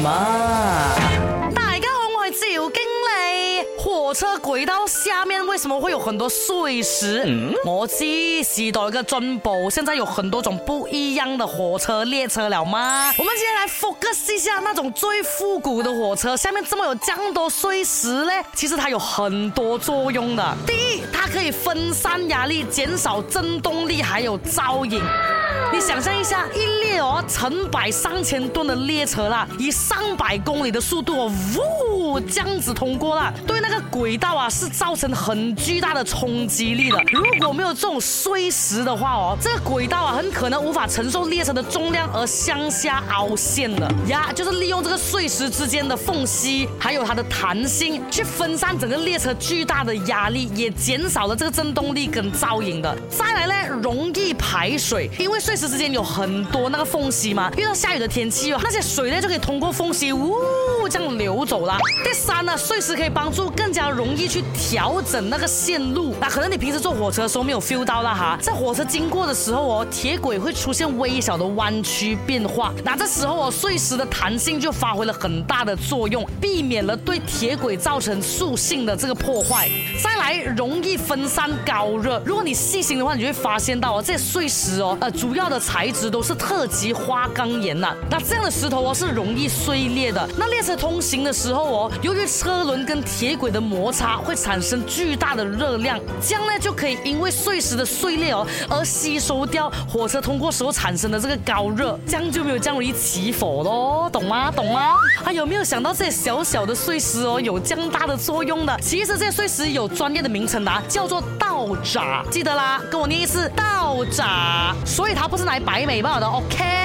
么？大家好，我是赵经理。火车轨道下面为什么会有很多碎石？嗯、我知时一个尊宝，现在有很多种不一样的火车列车了吗？我们今天来 focus 一下那种最复古的火车，下面这么有这样多碎石呢？其实它有很多作用的。第一，它可以分散压力，减少震动力，还有噪音。你想象一下，一列哦成百上千吨的列车啦，以上百公里的速度哦，呜这样子通过啦，对那个轨道啊是造成很巨大的冲击力的。如果没有这种碎石的话哦，这个轨道啊很可能无法承受列车的重量而向下凹陷的呀。就是利用这个碎石之间的缝隙，还有它的弹性，去分散整个列车巨大的压力，也减少了这个震动力跟噪音的。再来呢，容易排水，因为碎石。之间有很多那个缝隙嘛，遇到下雨的天气哦，那些水呢就可以通过缝隙呜这样流走了。第三呢，碎石可以帮助更加容易去调整那个线路。那可能你平时坐火车的时候没有 feel 到啦哈，在火车经过的时候哦，铁轨会出现微小的弯曲变化，那这时候哦，碎石的弹性就发挥了很大的作用，避免了对铁轨造成塑性的这个破坏。再来，容易分散高热。如果你细心的话，你就会发现到哦，这些碎石哦，呃，主主要。的材质都是特级花岗岩呐，那这样的石头哦是容易碎裂的。那列车通行的时候哦，由于车轮跟铁轨的摩擦会产生巨大的热量，这样呢就可以因为碎石的碎裂哦而吸收掉火车通过时候产生的这个高热，这样就没有这样容易起火喽，懂吗？懂吗？啊有没有想到这些小小的碎石哦有这样大的作用的？其实这些碎石有专业的名称的，啊叫做大道闸，记得啦，跟我念一次道闸。所以他不。是来白美貌的，OK。